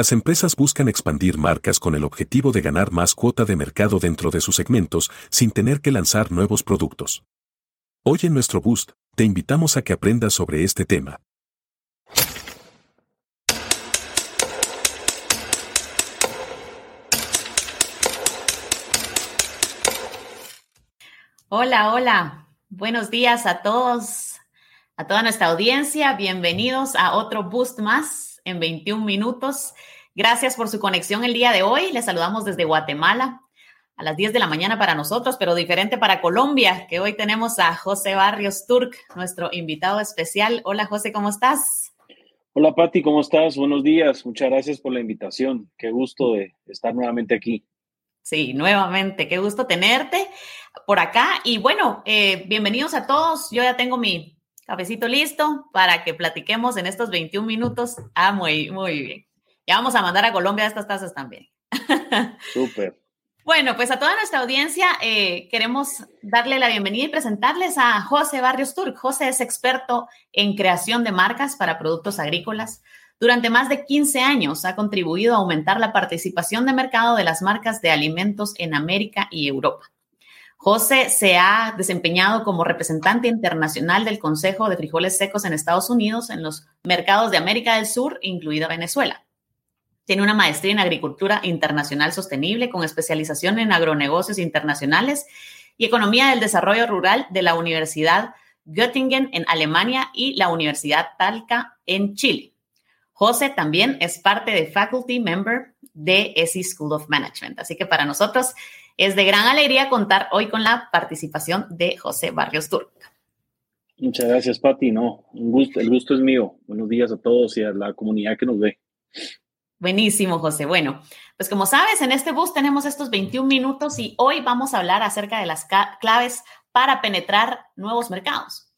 Las empresas buscan expandir marcas con el objetivo de ganar más cuota de mercado dentro de sus segmentos sin tener que lanzar nuevos productos. Hoy en nuestro Boost, te invitamos a que aprendas sobre este tema. Hola, hola. Buenos días a todos, a toda nuestra audiencia. Bienvenidos a otro Boost más en 21 minutos. Gracias por su conexión el día de hoy. Les saludamos desde Guatemala a las 10 de la mañana para nosotros, pero diferente para Colombia, que hoy tenemos a José Barrios Turk, nuestro invitado especial. Hola José, ¿cómo estás? Hola Patti, ¿cómo estás? Buenos días. Muchas gracias por la invitación. Qué gusto de estar nuevamente aquí. Sí, nuevamente, qué gusto tenerte por acá. Y bueno, eh, bienvenidos a todos. Yo ya tengo mi cafecito listo para que platiquemos en estos 21 minutos. Ah, muy, muy bien. Ya vamos a mandar a Colombia estas tazas también. Súper. Bueno, pues a toda nuestra audiencia eh, queremos darle la bienvenida y presentarles a José Barrios Turk. José es experto en creación de marcas para productos agrícolas. Durante más de 15 años ha contribuido a aumentar la participación de mercado de las marcas de alimentos en América y Europa. José se ha desempeñado como representante internacional del Consejo de Frijoles Secos en Estados Unidos en los mercados de América del Sur, incluida Venezuela. Tiene una maestría en Agricultura Internacional Sostenible con especialización en agronegocios internacionales y Economía del Desarrollo Rural de la Universidad Göttingen en Alemania y la Universidad Talca en Chile. José también es parte de Faculty Member de ESI School of Management. Así que para nosotros es de gran alegría contar hoy con la participación de José Barrios Turca. Muchas gracias, Pati. No, un gusto, el gusto es mío. Buenos días a todos y a la comunidad que nos ve. Buenísimo, José. Bueno, pues como sabes, en este bus tenemos estos 21 minutos y hoy vamos a hablar acerca de las claves para penetrar nuevos mercados.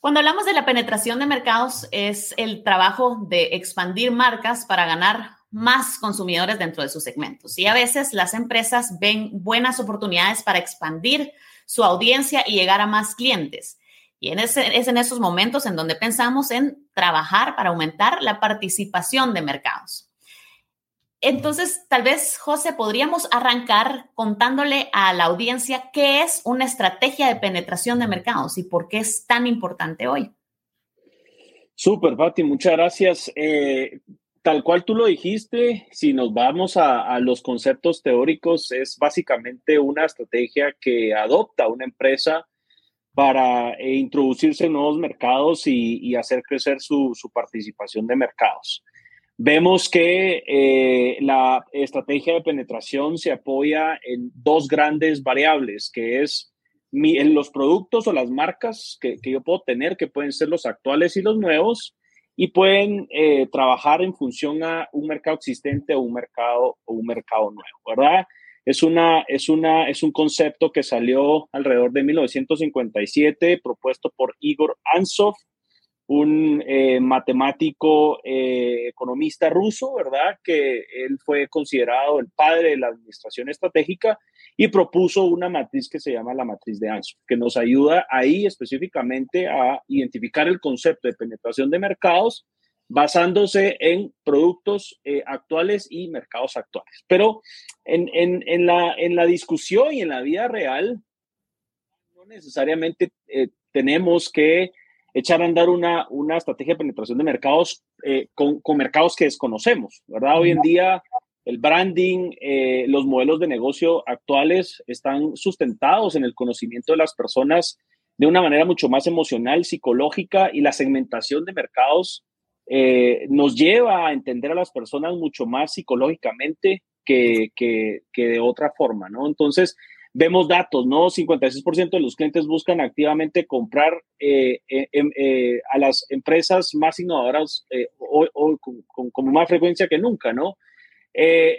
Cuando hablamos de la penetración de mercados, es el trabajo de expandir marcas para ganar más consumidores dentro de sus segmentos. Y a veces las empresas ven buenas oportunidades para expandir su audiencia y llegar a más clientes. Y en ese, es en esos momentos en donde pensamos en trabajar para aumentar la participación de mercados. Entonces, tal vez, José, podríamos arrancar contándole a la audiencia qué es una estrategia de penetración de mercados y por qué es tan importante hoy. Súper, Pati, muchas gracias. Eh, Tal cual tú lo dijiste, si nos vamos a, los conceptos teóricos, es básicamente una estrategia que adopta una empresa para eh, introducirse en nuevos mercados y, hacer crecer su, participación de mercados. Vemos que eh, la estrategia de penetración se apoya en dos grandes variables, que es en los productos o las marcas que, que yo puedo tener, que pueden ser los actuales y los nuevos, y pueden eh, trabajar en función a un mercado existente o un mercado, o un mercado nuevo, ¿verdad? Es, una, es, una, es un concepto que salió alrededor de 1957, propuesto por Igor Ansov, un eh, matemático eh, economista ruso, ¿verdad? Que él fue considerado el padre de la administración estratégica y propuso una matriz que se llama la matriz de Ansov, que nos ayuda ahí específicamente a identificar el concepto de penetración de mercados basándose en productos eh, actuales y mercados actuales. Pero en, en, en, la, en la discusión y en la vida real, no necesariamente tenemos que echar a andar una, una estrategia de penetración de mercados eh, con, con, mercados que desconocemos, ¿verdad? Hoy en día el branding, eh, los modelos de negocio actuales están sustentados en el conocimiento de las personas de una manera mucho más emocional, psicológica y la segmentación de mercados eh, nos lleva a entender a las personas mucho más psicológicamente que, que, que de otra forma, ¿no? Entonces, vemos datos, ¿no? 56% de los clientes buscan activamente comprar eh, eh, em, eh, a las empresas más innovadoras o, con, más frecuencia que nunca, ¿no?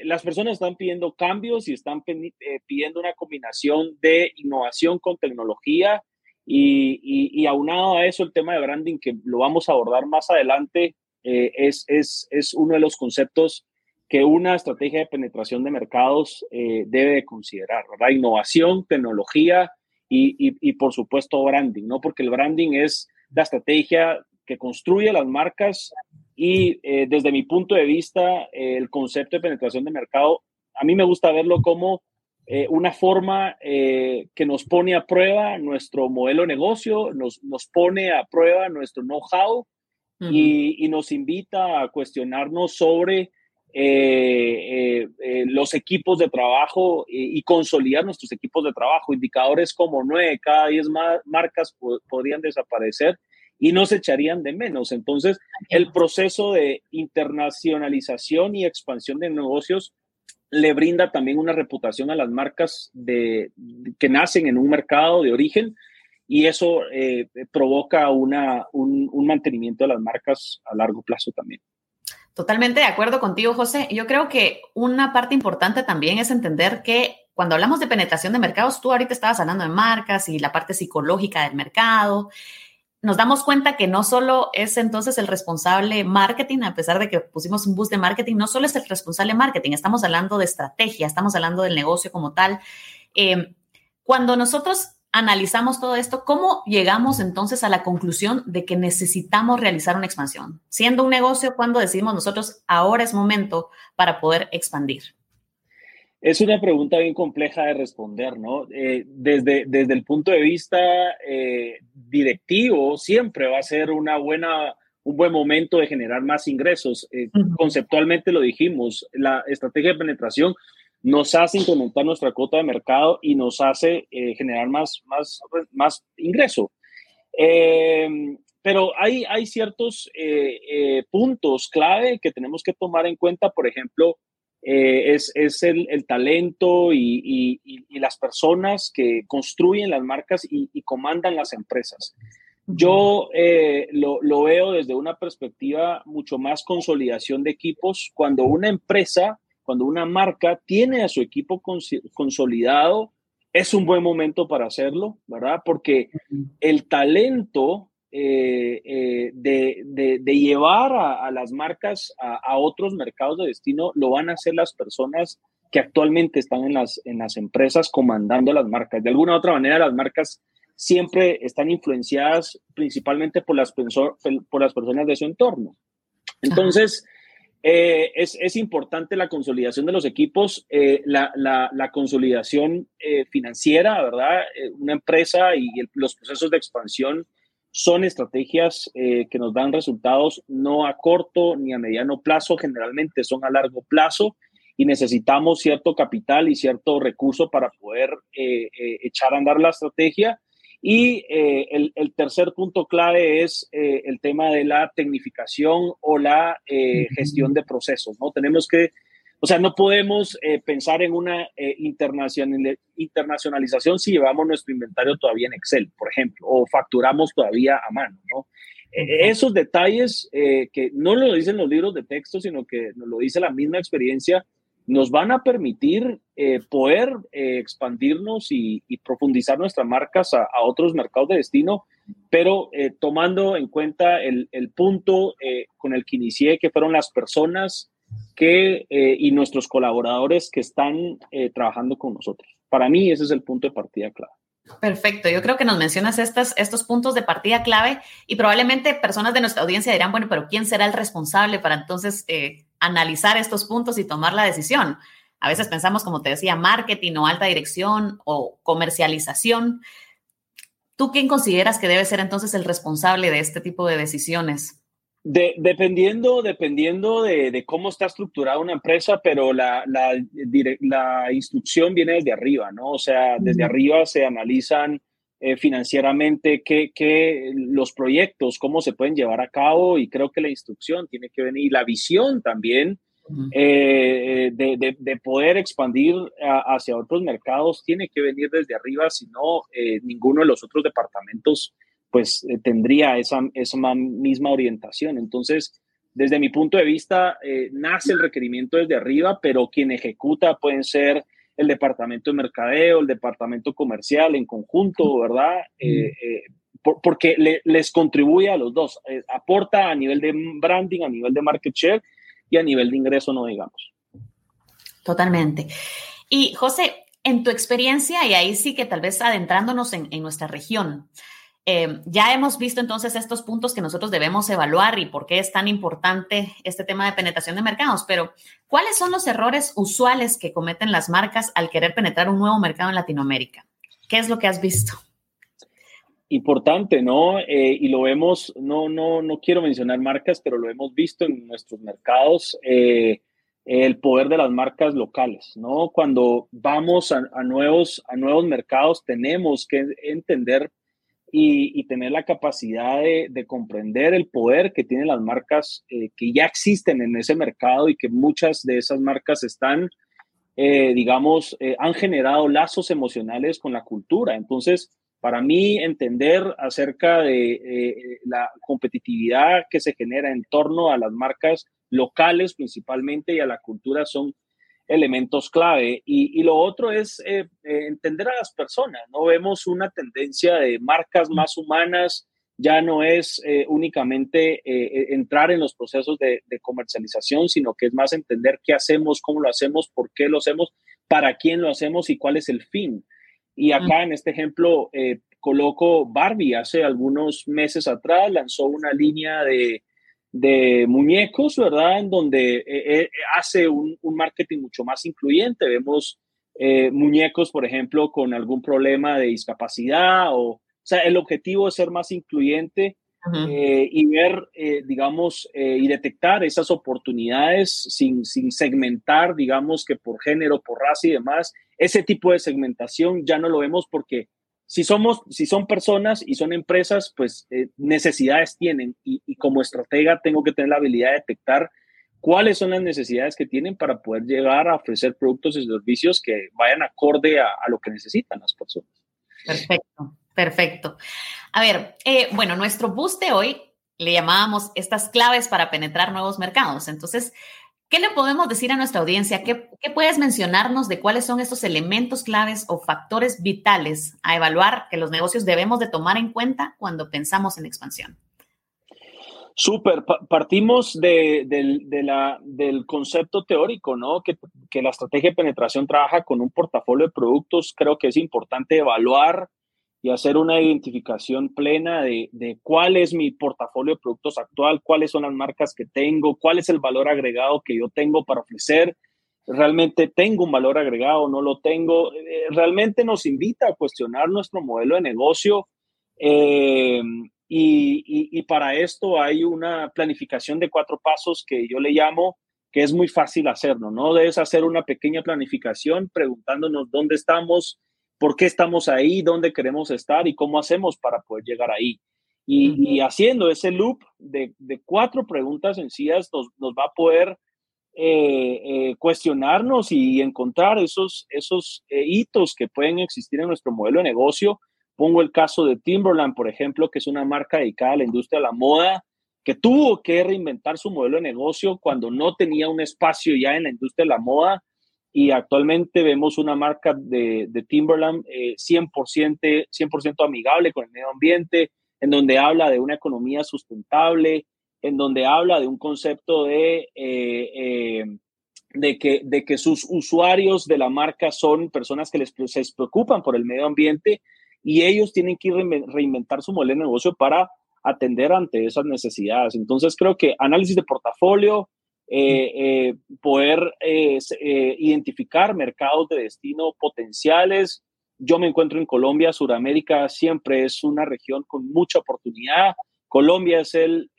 las personas están pidiendo cambios y están pidiendo una combinación de innovación con tecnología y, y, aunado a eso el tema de branding que lo vamos a abordar más adelante es, es, es uno de los conceptos que una estrategia de penetración de mercados eh, debe considerar, ¿verdad? Innovación, tecnología y, y, por supuesto branding, ¿no? Porque el branding es la estrategia que construye las marcas y desde mi punto de vista, el concepto de penetración de mercado, a mí me gusta verlo como una forma que nos pone a prueba nuestro modelo de negocio, nos, nos pone a prueba nuestro know-how y, nos invita a cuestionarnos sobre eh, eh, eh, los equipos de trabajo y, consolidar nuestros equipos de trabajo. Indicadores como nueve, cada diez marcas podrían desaparecer y no se echarían de menos. Entonces, el proceso de internacionalización y expansión de negocios le brinda también una reputación a las marcas de, que nacen en un mercado de origen y eso eh, provoca una, un, mantenimiento de las marcas a largo plazo también. Totalmente de acuerdo contigo, José. Yo creo que una parte importante también es entender que cuando hablamos de penetración de mercados, tú ahorita estabas hablando de marcas y la parte psicológica del mercado. Nos damos cuenta que no solo es entonces el responsable marketing, a pesar de que pusimos un bus de marketing, no solo es el responsable marketing, estamos hablando de estrategia, estamos hablando del negocio como tal. Eh, cuando nosotros analizamos todo esto, ¿cómo llegamos entonces a la conclusión de que necesitamos realizar una expansión? Siendo un negocio, cuando decimos nosotros, ahora es momento para poder expandir? Es una pregunta bien compleja de responder, ¿no? Eh, desde, desde el punto de vista eh, directivo, siempre va a ser una buena, un buen momento de generar más ingresos. Eh, conceptualmente lo dijimos, la estrategia de penetración nos hace incrementar nuestra cuota de mercado y nos hace eh, generar más, más, más ingreso. Eh, pero hay, hay ciertos eh, puntos clave que tenemos que tomar en cuenta, por ejemplo, es, es el, el, talento y, y, las personas que construyen las marcas y, y comandan las empresas. Yo lo, lo, veo desde una perspectiva mucho más consolidación de equipos. Cuando una empresa cuando una marca tiene a su equipo consolidado, es un buen momento para hacerlo, ¿verdad? Porque el talento eh, eh, de, llevar a, las marcas a, otros mercados de destino lo van a hacer las personas que actualmente están en las, en las empresas comandando las marcas. De alguna u otra manera, las marcas siempre están influenciadas principalmente por las, por las personas de su entorno. Entonces, eh, es, importante la consolidación de los equipos, eh, la, consolidación eh, financiera, ¿verdad? una empresa y los procesos de expansión son estrategias que nos dan resultados no a corto ni a mediano plazo, generalmente son a largo plazo y necesitamos cierto capital y cierto recurso para poder echar a andar la estrategia y eh, el, tercer punto clave es eh, el tema de la tecnificación o la eh, gestión de procesos, ¿no? Tenemos que, o sea, no podemos pensar en una internacionalización si llevamos nuestro inventario todavía en Excel, por ejemplo, o facturamos todavía a mano, ¿no? esos detalles que no lo dicen los libros de texto, sino que nos lo dice la misma experiencia, nos van a permitir eh, poder eh, expandirnos y, profundizar nuestras marcas a, otros mercados de destino, pero eh, tomando en cuenta el, punto con el que inicié, que fueron las personas que, y nuestros colaboradores que están trabajando con nosotros. Para mí ese es el punto de partida clave. Perfecto, yo creo que nos mencionas estos puntos de partida clave y probablemente personas de nuestra audiencia dirán, bueno, pero ¿quién será el responsable para entonces analizar estos puntos y tomar la decisión. A veces pensamos, como te decía, marketing o alta dirección o comercialización. ¿Tú quién consideras que debe ser entonces el responsable de este tipo de decisiones? dependiendo dependiendo de, cómo está estructurada una empresa, pero la, la, instrucción viene desde arriba, ¿no? O sea, desde arriba se analizan eh, financieramente qué, qué, los proyectos, cómo se pueden llevar a cabo y creo que la instrucción tiene que venir, la visión también eh, de, de, poder expandir hacia otros mercados tiene que venir desde arriba, si no, eh, ninguno de los otros departamentos pues tendría esa, esa misma orientación. Entonces, desde mi punto de vista, nace el requerimiento desde arriba, pero quien ejecuta pueden ser el departamento de mercadeo, el departamento comercial en conjunto, ¿verdad? Eh, eh, porque les contribuye a los dos, eh, aporta a nivel de branding, a nivel de market share y a nivel de ingreso, no digamos. Totalmente. Y José, en tu experiencia, y ahí sí que tal vez adentrándonos en, nuestra región, Eh, ya hemos visto entonces estos puntos que nosotros debemos evaluar y por qué es tan importante este tema de penetración de mercados, pero ¿cuáles son los errores usuales que cometen las marcas al querer penetrar un nuevo mercado en Latinoamérica? ¿Qué es lo que has visto? Importante, ¿no? Eh, y lo vemos, no, no, no quiero mencionar marcas, pero lo hemos visto en nuestros mercados, eh, el poder de las marcas locales, ¿no? Cuando vamos a, nuevos, a nuevos mercados, tenemos que entender y, tener la capacidad de, comprender el poder que tienen las marcas eh, que ya existen en ese mercado y que muchas de esas marcas están, eh, digamos, eh, han generado lazos emocionales con la cultura. Entonces, para mí, entender acerca de la competitividad que se genera en torno a las marcas locales principalmente y a la cultura son elementos clave. Y, lo otro es eh, eh, entender a las personas. No vemos una tendencia de marcas más humanas, ya no es eh, únicamente entrar en los procesos de, comercialización, sino que es más entender qué hacemos, cómo lo hacemos, por qué lo hacemos, para quién lo hacemos y cuál es el fin. Y acá en este ejemplo coloco Barbie, hace algunos meses atrás lanzó una línea de, de muñecos, ¿verdad? En donde eh, eh, hace un, marketing mucho más incluyente. Vemos eh, muñecos, por ejemplo, con algún problema de discapacidad o, o sea, el objetivo es ser más incluyente y ver, digamos, y detectar esas oportunidades sin, sin segmentar, digamos, que por género, por raza y demás. Ese tipo de segmentación ya no lo vemos porque si somos, si son personas y son empresas, pues eh, necesidades tienen y, como estratega tengo que tener la habilidad de detectar cuáles son las necesidades que tienen para poder llegar a ofrecer productos y servicios que vayan acorde a, lo que necesitan las personas. Perfecto, perfecto. A ver, eh, bueno, nuestro boost de hoy le llamábamos estas claves para penetrar nuevos mercados. Entonces, ¿Qué le podemos decir a nuestra audiencia? ¿Qué, puedes mencionarnos de cuáles son estos elementos claves o factores vitales a evaluar que los negocios debemos de tomar en cuenta cuando pensamos en expansión? Súper, partimos del concepto teórico, ¿no? Que, que, la estrategia de penetración trabaja con un portafolio de productos. Creo que es importante evaluar y hacer una identificación plena de, cuál es mi portafolio de productos actual, cuáles son las marcas que tengo, cuál es el valor agregado que yo tengo para ofrecer. ¿Realmente tengo un valor agregado? ¿No lo tengo? Eh, realmente nos invita a cuestionar nuestro modelo de negocio. Eh, y, para esto hay una planificación de cuatro pasos que yo le llamo, que es muy fácil hacerlo, ¿no? Debes hacer una pequeña planificación preguntándonos dónde estamos, por qué estamos ahí, dónde queremos estar y cómo hacemos para poder llegar ahí. Y, haciendo ese loop de, cuatro preguntas sencillas nos, nos va a poder eh, eh, cuestionarnos y encontrar esos, esos eh, hitos que pueden existir en nuestro modelo de negocio. Pongo el caso de Timberland, por ejemplo, que es una marca dedicada a la industria de la moda, que tuvo que reinventar su modelo de negocio cuando no tenía un espacio ya en la industria de la moda y actualmente vemos una marca de, Timberland 100%, eh, 100 amigable con el medio ambiente, en donde habla de una economía sustentable, en donde habla de un concepto de, eh, eh, de, que, de que sus usuarios de la marca son personas que les, se preocupan por el medio ambiente y ellos tienen que reinventar su modelo de negocio para atender ante esas necesidades. Entonces creo que análisis de portafolio, eh, eh, poder eh, identificar mercados de destino potenciales. Yo me encuentro en Colombia, Sudamérica siempre es una región con mucha oportunidad. Colombia es el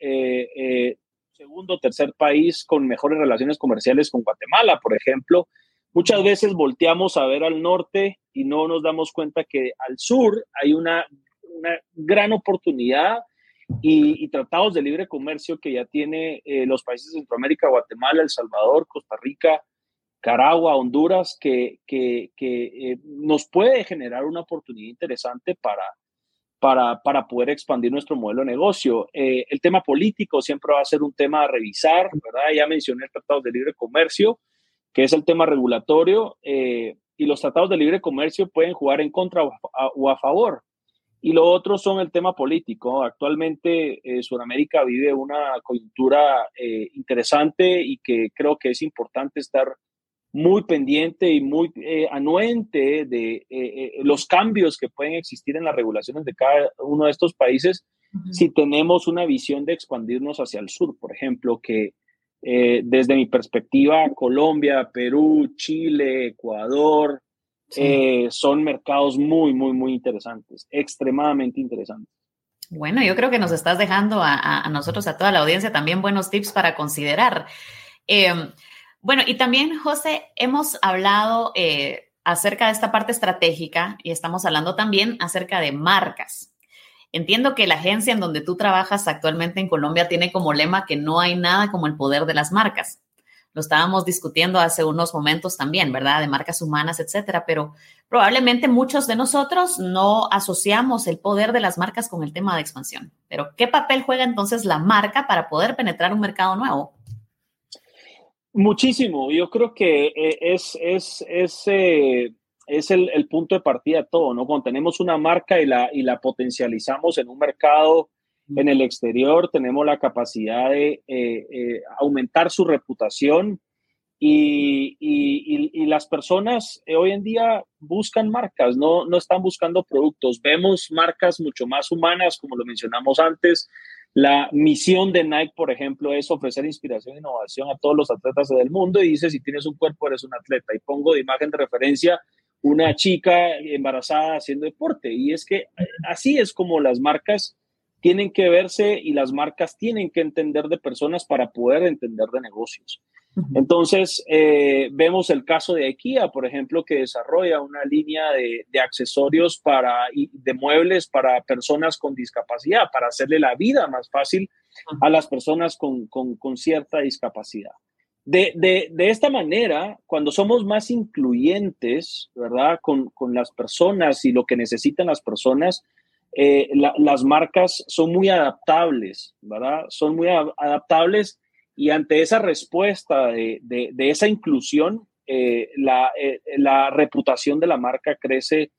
segundo o tercer país con mejores relaciones comerciales con Guatemala, por ejemplo. Muchas veces volteamos a ver al norte y no nos damos cuenta que al sur hay una, una gran oportunidad y, tratados de libre comercio que ya tiene eh, los países de Centroamérica, Guatemala, El Salvador, Costa Rica, Caragua, Honduras, que, que, que eh, nos puede generar una oportunidad interesante para, para, para, poder expandir nuestro modelo de negocio. Eh, el tema político siempre va a ser un tema a revisar, ¿verdad? Ya mencioné el Tratado de Libre Comercio, que es el tema regulatorio, y los tratados de libre comercio pueden jugar en contra o a favor. Y lo otro son el tema político. Actualmente eh, Sudamérica vive una coyuntura eh, interesante y que creo que es importante estar muy pendiente y muy eh, anuente de eh, los cambios que pueden existir en las regulaciones de cada uno de estos países si tenemos una visión de expandirnos hacia el sur, por ejemplo, que desde mi perspectiva, Colombia, Perú, Chile, Ecuador, son mercados muy, muy, muy interesantes, extremadamente interesantes. Bueno, yo creo que nos estás dejando a, a nosotros, a toda la audiencia, también buenos tips para considerar. Em, bueno, y también, José, hemos hablado eh, acerca de esta parte estratégica y estamos hablando también acerca de marcas. Entiendo que la agencia en donde tú trabajas actualmente en Colombia tiene como lema que no hay nada como el poder de las marcas. Lo estábamos discutiendo hace unos momentos también, ¿verdad? De marcas humanas, etcétera, pero probablemente muchos de nosotros no asociamos el poder de las marcas con el tema de expansión. Pero, ¿qué papel juega entonces la marca para poder penetrar un mercado nuevo? Muchísimo. Yo creo que eh, es, es, es, eh, es el, punto de partida todo, ¿no? Cuando tenemos una marca y la, y la potencializamos en un mercado en el exterior, tenemos la capacidad de eh, aumentar su reputación y, y, y, las personas hoy en día buscan marcas, no, no están buscando productos. Vemos marcas mucho más humanas, como lo mencionamos antes, la misión de Nike, por ejemplo, es ofrecer inspiración e innovación a todos los atletas del mundo y dice, si tienes un cuerpo, eres un atleta. Y pongo de imagen de referencia una chica embarazada haciendo deporte. Y es que eh, así es como las marcas tienen que verse y las marcas tienen que entender de personas para poder entender de negocios. Entonces, eh, vemos el caso de IKEA, por ejemplo, que desarrolla una línea de, accesorios para, de muebles para personas con discapacidad, para hacerle la vida más fácil a las personas con, cierta discapacidad. De, de, esta manera, cuando somos más incluyentes, ¿verdad? Con, las personas y lo que necesitan las personas, eh, las marcas son muy adaptables, ¿verdad? Son muy adaptables y ante esa respuesta de, de, esa inclusión, eh, la, eh, la, reputación de la marca crece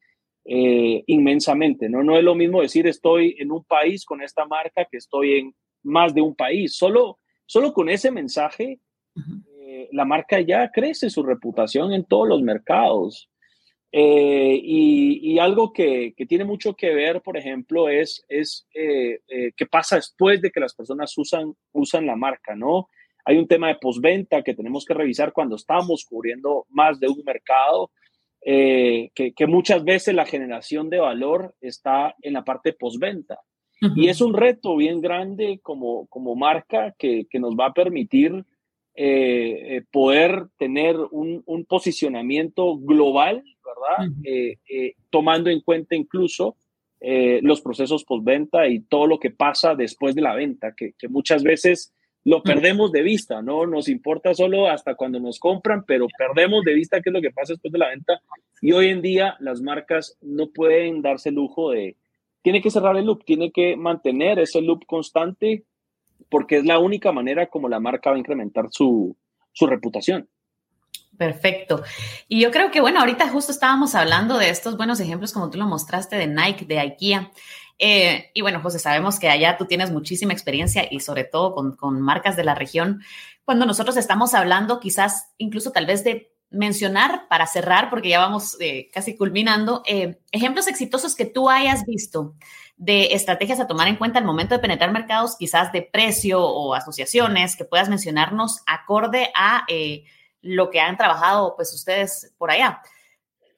inmensamente. ¿no? no es lo mismo decir estoy en un país con esta marca que estoy en más de un país. Solo, solo con ese mensaje, la marca ya crece su reputación en todos los mercados. Y, y, algo que, que, tiene mucho que ver, por ejemplo, es, es qué pasa después de que las personas usan, usan la marca, ¿no? Hay un tema de postventa que tenemos que revisar cuando estamos cubriendo más de un mercado, eh, que, que, muchas veces la generación de valor está en la parte postventa. Y es un reto bien grande como, como marca que, que nos va a permitir eh, eh, poder tener un, un, posicionamiento global, ¿verdad? tomando en cuenta incluso los procesos postventa y todo lo que pasa después de la venta, que, que muchas veces lo perdemos de vista, ¿no? Nos importa solo hasta cuando nos compran, pero perdemos de vista qué es lo que pasa después de la venta. Y hoy en día las marcas no pueden darse el lujo de, tiene que cerrar el loop, tiene que mantener ese loop constante porque es la única manera como la marca va a incrementar su, su reputación. Perfecto. Y yo creo que, bueno, ahorita justo estábamos hablando de estos buenos ejemplos como tú lo mostraste de Nike, de IKEA. Eh, y bueno, José, sabemos que allá tú tienes muchísima experiencia y sobre todo con, marcas de la región. Cuando nosotros estamos hablando, quizás incluso tal vez de mencionar para cerrar, porque ya vamos eh, casi culminando, eh, ejemplos exitosos que tú hayas visto de estrategias a tomar en cuenta al momento de penetrar mercados, quizás de precio o asociaciones que puedas mencionarnos acorde a lo que han trabajado pues ustedes por allá.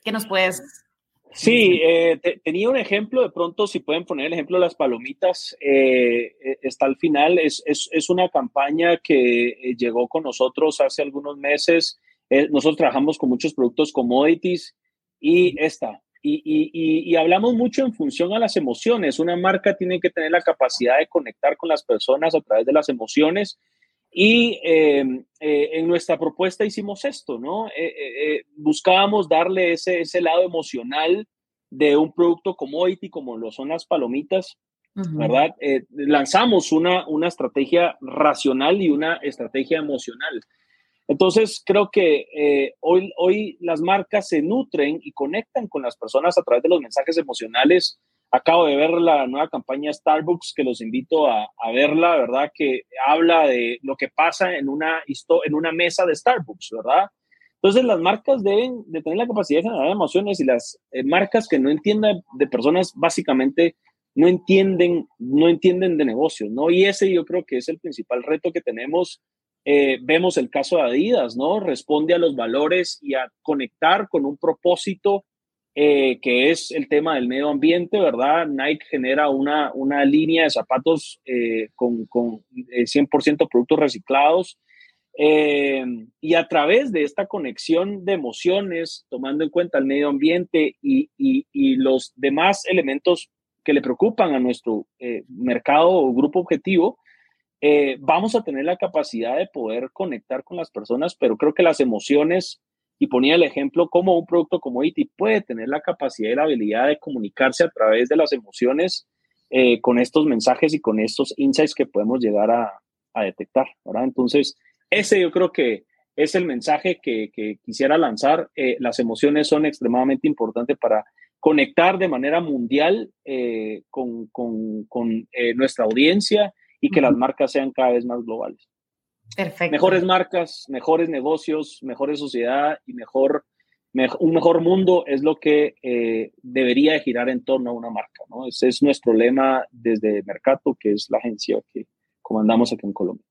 ¿Qué nos puedes Sí, eh, tenía un ejemplo, de pronto si pueden poner el ejemplo de las palomitas, eh, eh, está al final, es, es, es, una campaña que llegó con nosotros hace algunos meses, nosotros trabajamos con muchos productos commodities y esta, y, y, y, hablamos mucho en función a las emociones, una marca tiene que tener la capacidad de conectar con las personas a través de las emociones y em, eh, en nuestra propuesta hicimos esto, ¿no? Eh, eh, buscábamos darle ese, ese lado emocional de un producto commodity como lo son las palomitas, ¿verdad? lanzamos una, una estrategia racional y una estrategia emocional. Entonces, creo que hoy, hoy las marcas se nutren y conectan con las personas a través de los mensajes emocionales Acabo de ver la nueva campaña Starbucks, que los invito a, verla, ¿verdad? Que habla de lo que pasa en una, en una mesa de Starbucks, ¿verdad? Entonces las marcas deben de tener la capacidad de generar emociones y las eh, marcas que no entiendan de personas básicamente no entienden, no entienden de negocios, ¿no? Y ese yo creo que es el principal reto que tenemos. Eh, vemos el caso de Adidas, ¿no? Responde a los valores y a conectar con un propósito eh, que es el tema del medio ambiente, ¿verdad? Nike genera una, una línea de zapatos eh, con, con 100% productos reciclados. y a través de esta conexión de emociones, tomando en cuenta el medio ambiente y, y, los demás elementos que le preocupan a nuestro eh, mercado o grupo objetivo, eh, vamos a tener la capacidad de poder conectar con las personas, pero creo que las emociones, y ponía el ejemplo como un producto como IT puede tener la capacidad y la habilidad de comunicarse a través de las emociones eh, con estos mensajes y con estos insights que podemos llegar a, detectar, ¿verdad? Entonces, ese yo creo que es el mensaje que, que quisiera lanzar. las emociones son extremadamente importantes para conectar de manera mundial eh, con, eh, nuestra audiencia y que las marcas sean cada vez más globales. Perfecto. Mejores marcas, mejores negocios, mejores sociedad y mejor, un mejor mundo es lo que eh, debería girar en torno a una marca. ¿no? Ese es nuestro lema desde Mercato, que es la agencia que comandamos aquí en Colombia.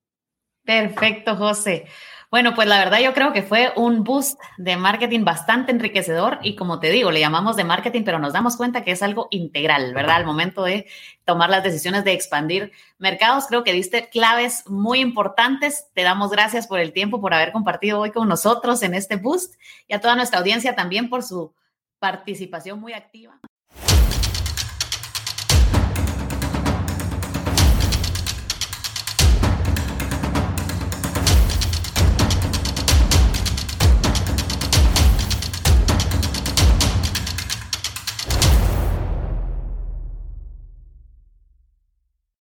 Perfecto, José. Bueno, pues la verdad yo creo que fue un boost de marketing bastante enriquecedor y como te digo, le llamamos de marketing, pero nos damos cuenta que es algo integral, ¿verdad? Al momento de tomar las decisiones de expandir mercados, creo que diste claves muy importantes. Te damos gracias por el tiempo, por haber compartido hoy con nosotros en este boost y a toda nuestra audiencia también por su participación muy activa.